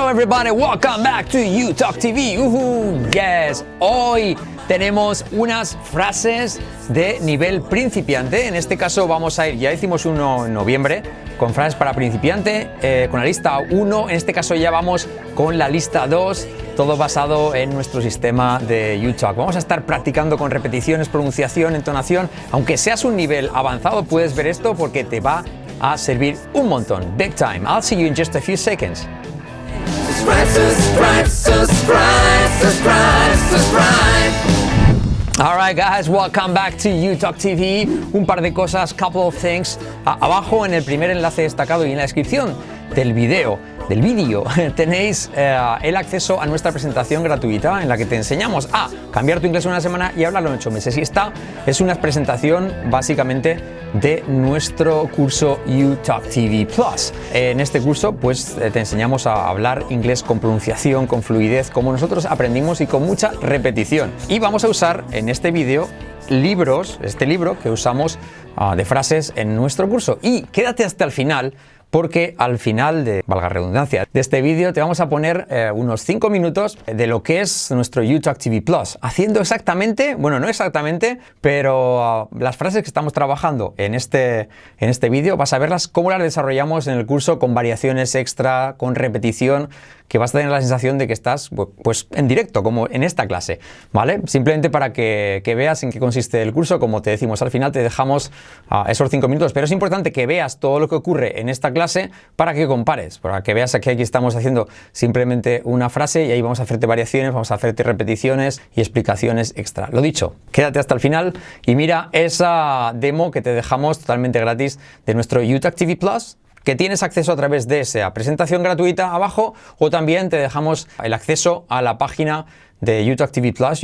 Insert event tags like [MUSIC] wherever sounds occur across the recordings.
Hello everybody, welcome back to You Talk TV. Uhu, yes, hoy tenemos unas frases de nivel principiante. En este caso vamos a ir, ya hicimos uno en noviembre con frases para principiante, eh, con la lista 1. En este caso ya vamos con la lista 2 todo basado en nuestro sistema de YouTube. Vamos a estar practicando con repeticiones, pronunciación, entonación. Aunque seas un nivel avanzado, puedes ver esto porque te va a servir un montón. Big time. I'll see you in just a few seconds. Subscribe, subscribe, subscribe, subscribe, subscribe. All right, guys, welcome back to YouTalk TV. Un par de cosas, couple of things. Abajo en el primer enlace destacado y en la descripción del video, del vídeo, [LAUGHS] tenéis eh, el acceso a nuestra presentación gratuita en la que te enseñamos a cambiar tu inglés en una semana y hablarlo en ocho meses. Y esta es una presentación básicamente de nuestro curso YouTalk TV Plus. En este curso, pues eh, te enseñamos a hablar inglés con pronunciación, con fluidez, como nosotros aprendimos y con mucha repetición. Y vamos a usar en este vídeo libros, este libro que usamos ah, de frases en nuestro curso. Y quédate hasta el final porque al final de, valga redundancia, de este vídeo te vamos a poner eh, unos 5 minutos de lo que es nuestro YouTube TV Plus, haciendo exactamente, bueno, no exactamente, pero ah, las frases que estamos trabajando en este, en este vídeo, vas a verlas cómo las desarrollamos en el curso con variaciones extra, con repetición, que vas a tener la sensación de que estás pues en directo, como en esta clase, ¿vale? Simplemente para que, que veas en qué consiste el curso, como te decimos al final, te dejamos esos cinco minutos, pero es importante que veas todo lo que ocurre en esta clase para que compares, para que veas que aquí estamos haciendo simplemente una frase y ahí vamos a hacerte variaciones, vamos a hacerte repeticiones y explicaciones extra. Lo dicho, quédate hasta el final y mira esa demo que te dejamos totalmente gratis de nuestro YouTube TV Plus que tienes acceso a través de esa presentación gratuita abajo o también te dejamos el acceso a la página de YouTube TV Plus,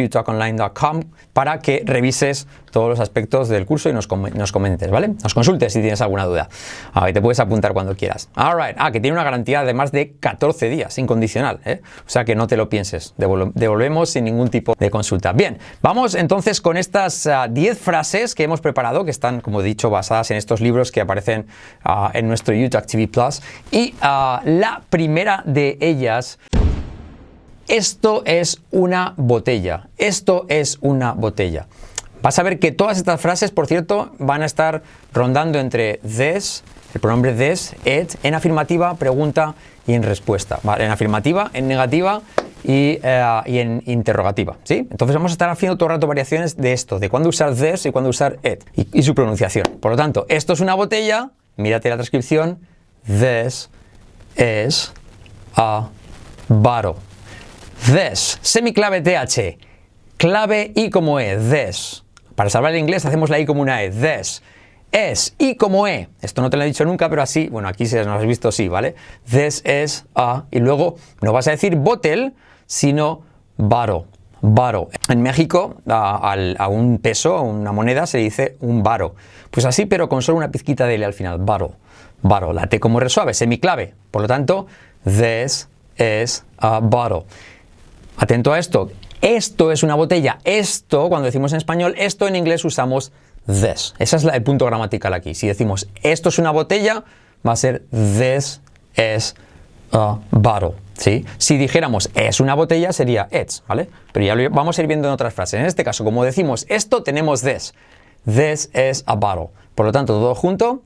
para que revises todos los aspectos del curso y nos, com- nos comentes, ¿vale? Nos consultes si tienes alguna duda. Ah, y te puedes apuntar cuando quieras. Alright, ah, que tiene una garantía de más de 14 días, incondicional, ¿eh? O sea que no te lo pienses, devol- devolvemos sin ningún tipo de consulta. Bien, vamos entonces con estas ah, 10 frases que hemos preparado, que están, como he dicho, basadas en estos libros que aparecen ah, en nuestro YouTube TV Plus. Y ah, la primera de ellas esto es una botella. Esto es una botella. Vas a ver que todas estas frases, por cierto, van a estar rondando entre this, el pronombre this, it, en afirmativa, pregunta y en respuesta. En afirmativa, en negativa y, eh, y en interrogativa. ¿sí? Entonces vamos a estar haciendo todo el rato variaciones de esto, de cuándo usar this y cuándo usar it y, y su pronunciación. Por lo tanto, esto es una botella, mírate la transcripción, this is a bottle. This, semiclave TH, clave I como E, this. Para salvar el inglés hacemos la I como una E, this. Es I como E, esto no te lo he dicho nunca, pero así, bueno, aquí si nos has visto, sí, ¿vale? This is a, y luego no vas a decir bottle, sino bottle. Bottle. En México, a, un peso, a una moneda, se dice un varo. Pues así, pero con solo una pizquita de L al final, bottle. Bottle. La T como resuave, semiclave. Por lo tanto, this is a bottle. Atento a esto. Esto es una botella. Esto, cuando decimos en español, esto en inglés usamos this. Ese es el punto gramatical aquí. Si decimos esto es una botella, va a ser this is a bottle. ¿sí? Si dijéramos es una botella, sería it's, ¿vale? Pero ya lo vamos a ir viendo en otras frases. En este caso, como decimos esto, tenemos this. This is a bottle. Por lo tanto, todo junto.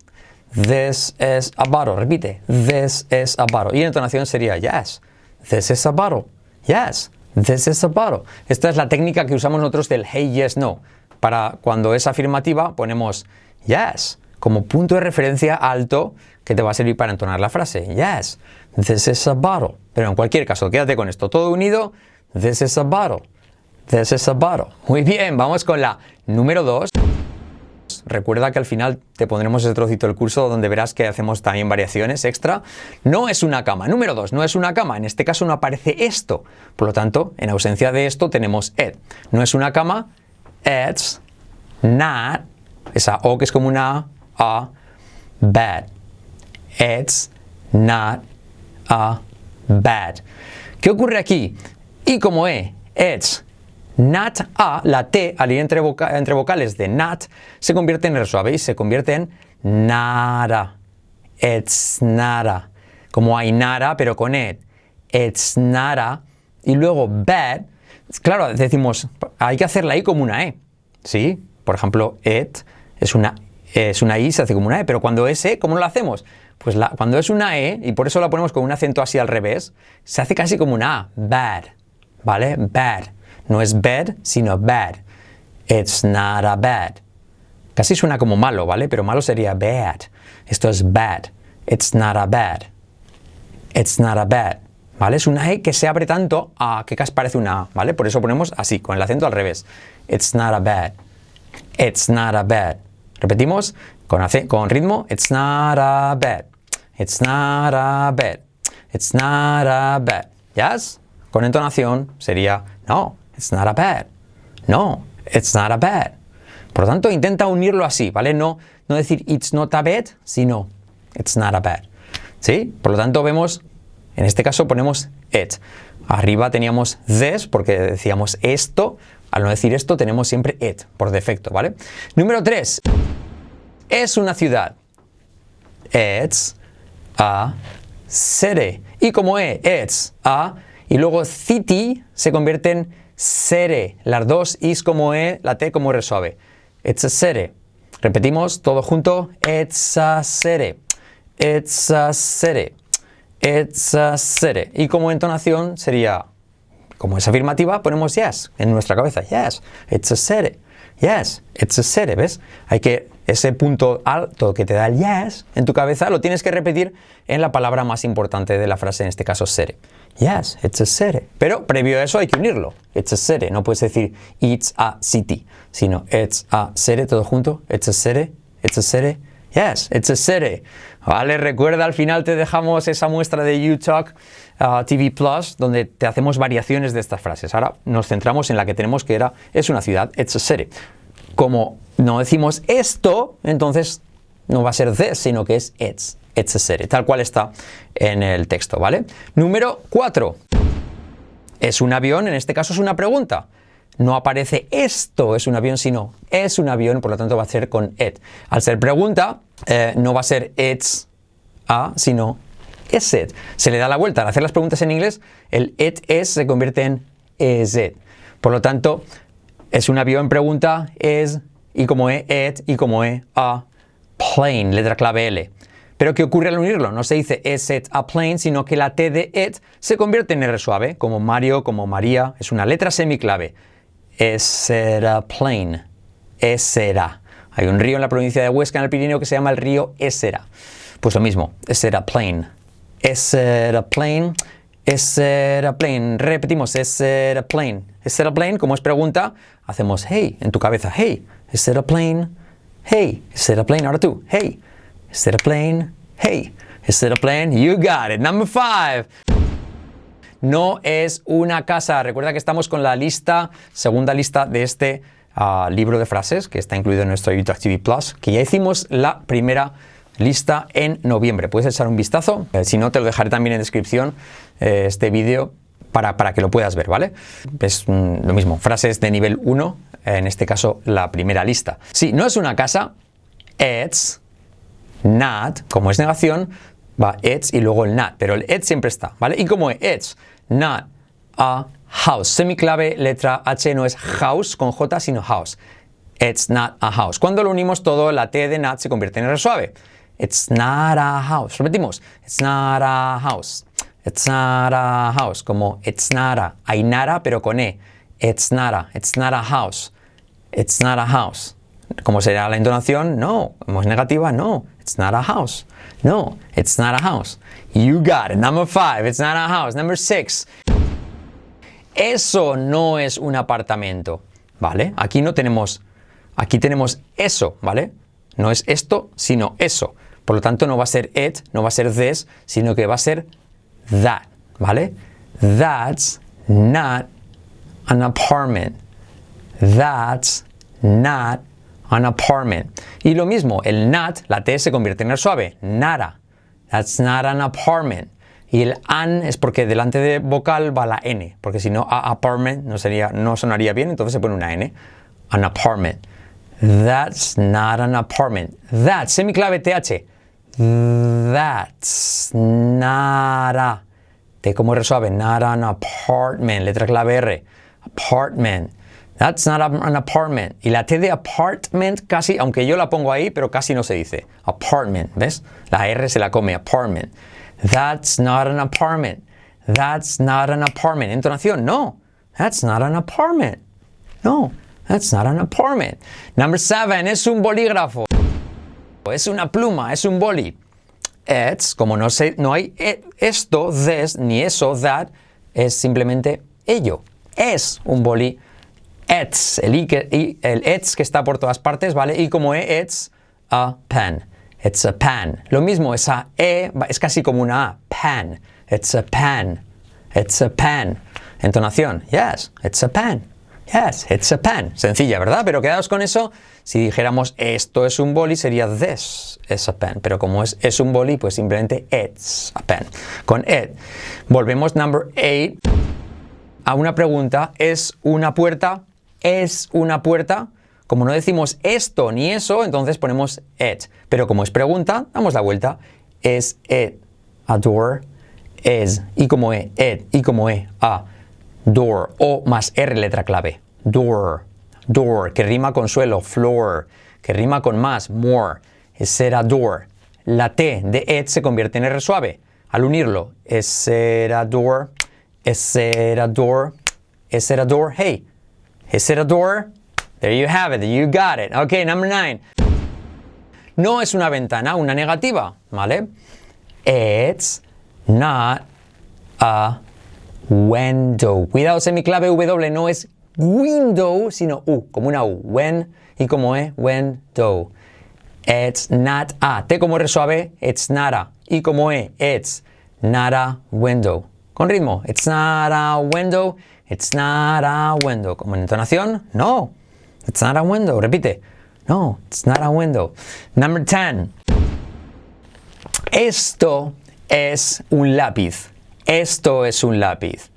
This is a bottle. Repite. This is a bottle. Y en entonación sería yes. This is a bottle. Yes. This is a bottle. Esta es la técnica que usamos nosotros del hey, yes, no. Para cuando es afirmativa ponemos yes como punto de referencia alto que te va a servir para entonar la frase. Yes. This is a bottle. Pero en cualquier caso, quédate con esto. Todo unido. This is a bottle. This is a bottle. Muy bien, vamos con la número 2. Recuerda que al final te pondremos ese trocito del curso donde verás que hacemos también variaciones extra. No es una cama. Número dos, no es una cama. En este caso no aparece esto. Por lo tanto, en ausencia de esto tenemos it. No es una cama. It's not. Esa O que es como una A. Bad. It's not a bad. ¿Qué ocurre aquí? Y como E, it's not a, la T al ir entre, entre vocales de not, se convierte en R suave y se convierte en nada. It's nada. Como hay nada, pero con it. it's not a, y luego bad, claro, decimos, hay que hacer la I como una E, ¿sí? Por ejemplo, it es una, es una I, se hace como una E, pero cuando es E, ¿cómo lo hacemos? Pues cuando es una E, y por eso la ponemos con un acento así al revés, se hace casi como una A, bad, ¿vale? Bad. No es bad, sino bad. It's not a bad. Casi suena como malo, ¿vale? Pero malo sería bad. Esto es bad. It's not a bad. It's not a bad. ¿Vale? Es una E que se abre tanto a que casi parece una A, ¿vale? Por eso ponemos así, con el acento al revés. It's not a bad. It's not a bad. Repetimos con, ritmo. It's not a bad. It's not a bad. It's not a bad. ¿Yes? Con entonación sería no, it's not a bad. No, it's not a bad. Por lo tanto, intenta unirlo así, ¿vale? No, no decir it's not a bad, sino it's not a bad. ¿Sí? Por lo tanto, vemos, en este caso ponemos it. Arriba teníamos this porque decíamos esto. Al no decir esto, tenemos siempre it por defecto, ¿vale? Número 3. Es una ciudad. It's a city. Y como e, it's a, y luego city se convierte en sere. Las dos is como e, la t como r suave. City. Repetimos todo junto. It's a city. Y como entonación sería, como es afirmativa, ponemos yes en nuestra cabeza. Yes, it's a city. Yes, city. ¿Ves? Hay que ese punto alto que te da el yes en tu cabeza lo tienes que repetir en la palabra más importante de la frase, en este caso city. Yes, it's a city. Pero previo a eso hay que unirlo. It's a city. No puedes decir it's a city, sino it's a city todo junto. It's a city. It's a city. Yes, it's a city. Vale, recuerda, al final te dejamos esa muestra de YouTalk uh, TV Plus, donde te hacemos variaciones de estas frases. Ahora nos centramos en la que tenemos que era, es una ciudad, it's a city. Como no decimos esto, entonces no va a ser this, sino que es it's. City, tal cual está en el texto, ¿vale? Número 4. ¿Es un avión? En este caso es una pregunta. No aparece esto es un avión, sino es un avión, por lo tanto va a ser con it. Al ser pregunta, eh, no va a ser it's a, sino is it. Se le da la vuelta. Al hacer las preguntas en inglés, el it is se convierte en is it. Por lo tanto, es un avión pregunta, es, y como e, it, y como e, a, plane, letra clave L. Pero ¿qué ocurre al unirlo? No se dice is it a plane, sino que la T de it se convierte en R suave, como Mario, como María. Es una letra semiclave. It a plane? Esera. Hay un río en la provincia de Huesca, en el Pirineo, que se llama el río Esera. Pues lo mismo, is it a plane? Is it a plane? Is it a plane? Repetimos, is it a plane? Is it a plane? Como es pregunta, hacemos hey en tu cabeza. Hey, is it a plane? Hey, is it a plane? Ahora tú, hey. Is it a plane? Hey, is it a plane? You got it. Number five. No es una casa. Recuerda que estamos con la lista, segunda lista de este uh, libro de frases que está incluido en nuestro YouTube TV Plus, que ya hicimos la primera lista en noviembre. Puedes echar un vistazo. Eh, si no, te lo dejaré también en descripción eh, este vídeo para, para, que lo puedas ver, ¿vale? Es mm, lo mismo, frases de nivel 1, en este caso la primera lista. Si no es una casa, it's not, como es negación, va it's y luego el not, pero el it siempre está, ¿vale? Y como it's not a house, semiclave, letra H no es house con J, sino house. It's not a house. Cuando lo unimos todo, la T de not se convierte en R suave. It's not a house. Repetimos. It's not a house. It's not a house. Como it's not a. Hay nada, pero con E. It's not a. It's not a house. It's not a house. ¿Cómo será la entonación? No. ¿Cómo es negativa? No. It's not a house. No. It's not a house. You got it. Number five. It's not a house. Number six. Eso no es un apartamento. ¿Vale? Aquí no tenemos. Aquí tenemos eso. ¿Vale? No es esto, sino eso. Por lo tanto, no va a ser it, no va a ser this, sino que va a ser that. ¿Vale? That's not an apartment. That's not an apartment. Y lo mismo, el not, la T se convierte en el suave. Nada. That's not an apartment. Y el an es porque delante de vocal va la N, porque si no, a apartment no, sería, no sonaría bien, entonces se pone una N. An apartment. That's not an apartment. That, semiclave TH. That's not a. T como R suave, not an apartment, letra clave R, apartment. That's not an apartment. Y la T de apartment casi, aunque yo la pongo ahí, pero casi no se dice. Apartment, ¿ves? La R se la come, apartment. That's not an apartment. That's not an apartment. Entonación, no. That's not an apartment. No, that's not an apartment. Number seven, es un bolígrafo. Es una pluma, es un boli. It's, como no, sé, no hay e- esto, this, ni eso, that, es simplemente ello. Es un boli. It's, el, i el it's que está por todas partes, ¿vale? Y como e, it's a pen. It's a pen. Lo mismo, esa e es casi como una a. Pen. It's a pen. It's a pen. Entonación. Yes, it's a pen. Yes, it's a pen. Sencilla, ¿verdad? Pero quedaos con eso. Si dijéramos esto es un boli, sería this is a pen. Pero como es, es un boli, pues simplemente it's a pen. Con it. Volvemos, number eight, a una pregunta. ¿Es una puerta? ¿Es una puerta? Como no decimos esto ni eso, entonces ponemos it. Pero como es pregunta, damos la vuelta. ¿Es it a door? Es. Y como e, it. Y como e, a. Door. O más R letra clave. Door. Door. Que rima con suelo. Floor. Que rima con más. More. A door. La T de it se convierte en R suave. Al unirlo. A door. A door. A door. Hey. A door? There you have it. You got it. Okay, number nine. No es una ventana, una negativa, ¿vale? It's not a window. Cuidado, semiclave W no es window, sino U, como una U. When y como E, window. It's not a. T como R suave, it's not a. Y como E, it's not a window. Con ritmo, it's not a window, it's not a window. Como en entonación, no. It's not a window. Repite. No, it's not a window. Number 10. Esto es un lápiz. Esto es un lápiz.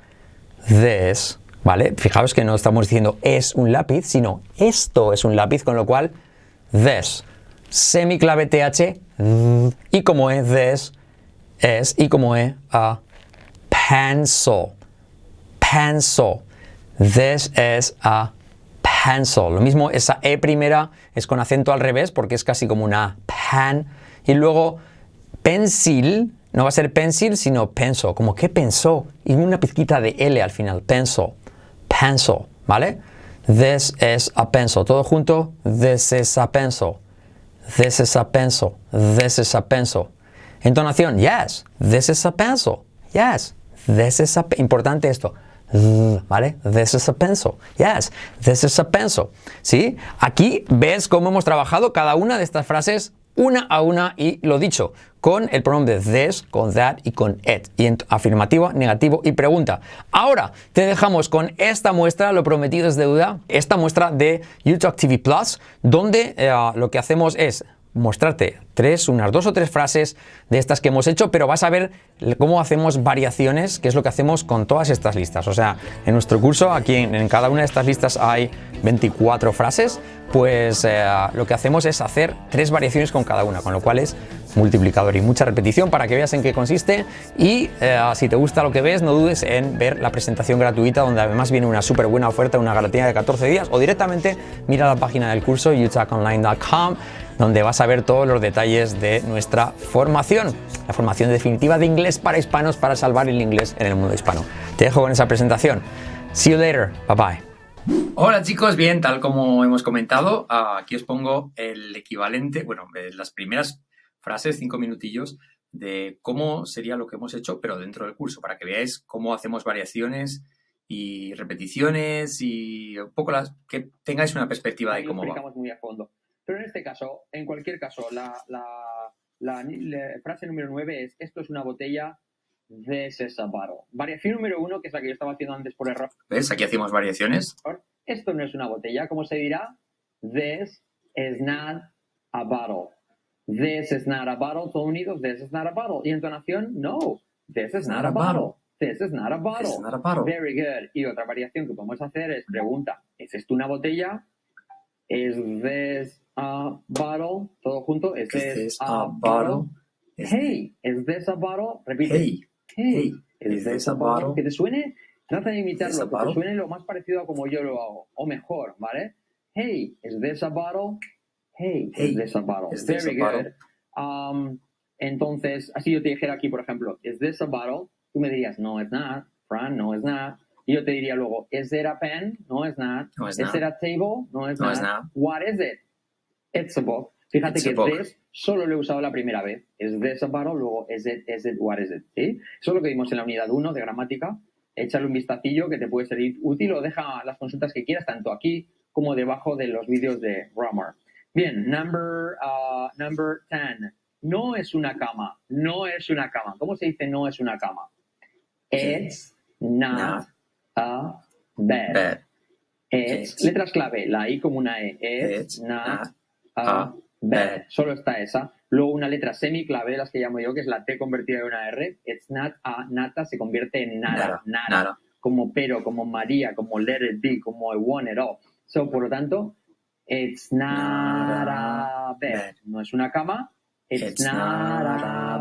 This, ¿vale? Fijaos que no estamos diciendo es un lápiz, sino esto es un lápiz, con lo cual this. Semiclave TH. Y como es this, es. Y como es a pencil. Pencil. This is a pencil. Lo mismo, esa E primera es con acento al revés porque es casi como una pen. Y luego pencil, no va a ser pencil, sino pencil. Como que pensó. Y una pizquita de L al final. Pencil. Pencil. ¿Vale? This is a pencil. Todo junto. This is a pencil. This is a pencil. This is a pencil. Entonación. Yes. This is a pencil. Yes. This is a... Importante esto. ¿Vale? This is a pencil. Yes. This is a pencil. ¿Sí? Aquí ves cómo hemos trabajado cada una de estas frases una a una y lo dicho, con el pronombre this, con that y con it. Y en afirmativo, negativo y pregunta. Ahora te dejamos con esta muestra, lo prometido es deuda, esta muestra de YouTube TV Plus, donde eh, lo que hacemos es mostrarte tres, unas dos o tres frases de estas que hemos hecho, pero vas a ver cómo hacemos variaciones, que es lo que hacemos con todas estas listas. O sea, en nuestro curso, aquí en, cada una de estas listas hay 24 frases, pues eh, lo que hacemos es hacer tres variaciones con cada una, con lo cual es multiplicador y mucha repetición para que veas en qué consiste y eh, si te gusta lo que ves no dudes en ver la presentación gratuita donde además viene una súper buena oferta, una garantía de 14 días o directamente mira la página del curso utaconline.com donde vas a ver todos los detalles de nuestra formación, la formación definitiva de inglés para hispanos para salvar el inglés en el mundo hispano. Te dejo con esa presentación. See you later. Bye bye. Hola chicos, bien, tal como hemos comentado, aquí os pongo el equivalente, bueno, eh, las primeras frases, cinco minutillos, de cómo sería lo que hemos hecho, pero dentro del curso, para que veáis cómo hacemos variaciones y repeticiones y un poco las que tengáis una perspectiva de cómo va. muy a fondo. Pero en este caso, en cualquier caso, la, la, la- la frase número 9 es esto es una botella de Sesabaro. Variación número 1, que es la que yo estaba haciendo antes por error. ¿Ves? Aquí hacemos variaciones. Esto no es una botella. ¿Cómo se dirá? This is not a bottle. This is not a bottle. Todo unido. This is not a bottle. Y entonación, no. This is not, a bottle. This is not a bottle. This is not a bottle. Very good. Y otra variación que podemos hacer es pregunta, ¿es esto una botella? Is this a bottle? Todo junto. Is Is this this a, bottle? Is- Hey, is this a bottle? Repite. Hey, Hey, hey. Is Is this a bottle? bottle? Que te suene, trata de imitarlo, que te suene lo más parecido a como yo lo hago, o mejor, ¿vale? Hey, is this a bottle? Hey, Hey, is this a bottle? is this Very a good. Um, entonces, así yo te dijera aquí, por ejemplo, is this a bottle? Tú me dirías, no, it's not. Fran, no, it's not. Y yo te diría luego, is it a pen? No, it's not. No, it's is not. it a table? No, it's No, not. it's not. What is it? It's a book. Fíjate It's que this solo lo he usado la primera vez. Is this a bottle? Luego, is it, is it, what is it? ¿Sí? Eso es lo que vimos en la unidad 1 de gramática. Échale un vistacillo que te puede ser útil o deja las consultas que quieras, tanto aquí como debajo de los vídeos de grammar. Bien, number, uh, number 10. No es una cama. No es una cama. ¿Cómo se dice no es una cama? It's not a bed. Bed. It's, It's. letras clave, la I como una E. It's, It's not, not a bed. bed. Solo está esa. Luego una letra semiclave, de las que llamo yo, que es la T convertida en una R. It's not a nata, se convierte en nada. Nada, Nada. nada. Como pero, como María, como let it be, como I want it all. So, por lo tanto, it's not a bed. bed. No es una cama. It's, It's not, not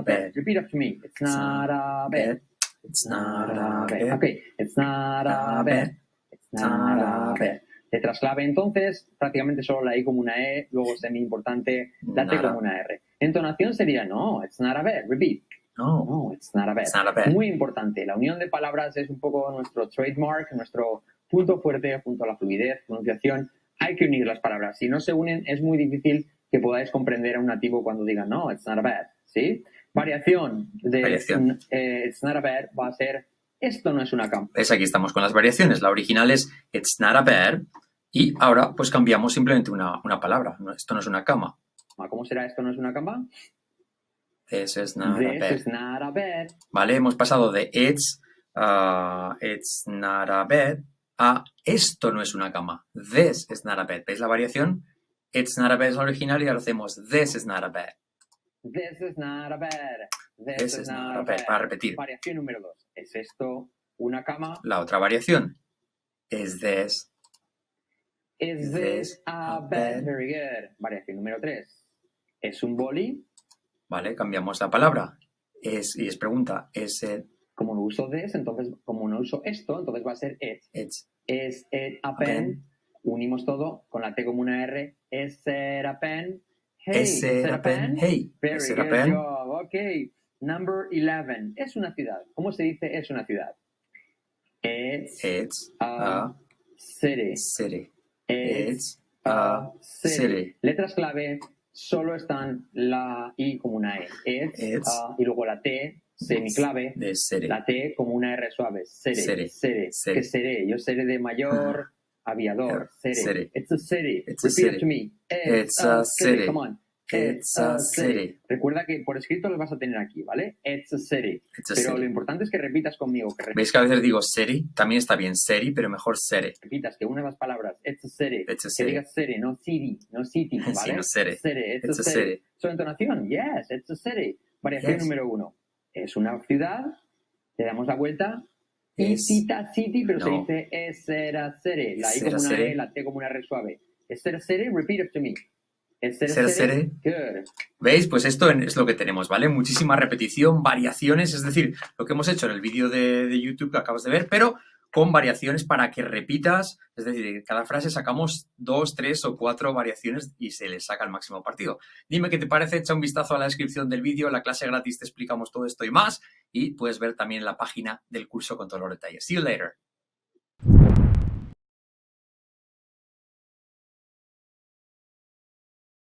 a bed. bed. Repeat after me. It's, not, a bed. It's not a bed. Ok, it's not a bed. bed. It's not a bed. Letras clave entonces, prácticamente solo la I como una E, luego semi importante, la T como una R. Entonación sería no, it's not a bed. Repeat. No. No, it's not a bed. It's not a. Muy importante. La unión de palabras es un poco nuestro trademark, nuestro punto fuerte junto a la fluidez, pronunciación. Hay que unir las palabras. Si no se unen, es muy difícil que podáis comprender a un nativo cuando diga no, it's not a bed. ¿Sí? Variación de Variación. eh, it's not a bed va a ser esto no es una cama. ¿Ves? Aquí estamos con las variaciones. La original es It's not a bed. Y ahora pues cambiamos simplemente una, una palabra. No, esto no es una cama. ¿Cómo será esto no es una cama? This is not a This bed. is not a bed. ¿Vale? Hemos pasado de It's, uh, it's not a bed a esto no es una cama. This is not a bed. ¿Veis la variación? It's not a bed es la original y ahora hacemos This is not a bed. This is not a bed. This, This is not a bed. Para repetir. Variación número dos. ¿Es esto una cama? La otra variación. Is this Is Is this a bed? Very good. Variación número tres. ¿Es un boli? ¿Vale? Cambiamos la palabra. Es, y es pregunta. Is it, Como no uso this, entonces, como no uso esto, entonces va a ser it. it's, Is it a pen? Unimos todo con la T como una R. Is it a pen? Hey, is it a pen? Hey, Very good job. Ok. Number 11. Es una ciudad. ¿Cómo se dice es una ciudad? It's It's a a city. city. It's It's a city. Letras clave solo están la I como una E. It's, It's a, y luego la T semiclave. The city. La T como una R suave. Seré. Seré. Seré. Seré. ¿Qué seré? Yo seré de mayor aviador. Seré. It's a city. It's a city. me. It's a city. Come on. It's a city. Recuerda que por escrito lo vas a tener aquí, ¿vale? It's a city. It's a Pero lo city. importante es que repitas conmigo, que ¿Veis que a veces digo city? También está bien city, pero mejor city. repitas, que una de las palabras, it's a city, It's a que city. digas city, no city, no city, [LAUGHS] ¿vale? Sí, no city. it's, It's a a city. city. Su entonación, yes, it's a city. Variación Yes. número uno, es una ciudad, le damos la vuelta, y cita city, pero se no. dice es a city, la I como una city. E, la T como una R suave. Es a city, repeat after me. Es a Es a city, city. good. ¿Veis? Pues esto es lo que tenemos, ¿vale? Muchísima repetición, variaciones, es decir, lo que hemos hecho en el vídeo de, de YouTube que acabas de ver, pero con variaciones para que repitas, es decir, de cada frase sacamos dos, tres o cuatro variaciones y se les saca el máximo partido. Dime qué te parece, echa un vistazo a la descripción del vídeo, en la clase gratis te explicamos todo esto y más, y puedes ver también la página del curso con todos los detalles. See you later.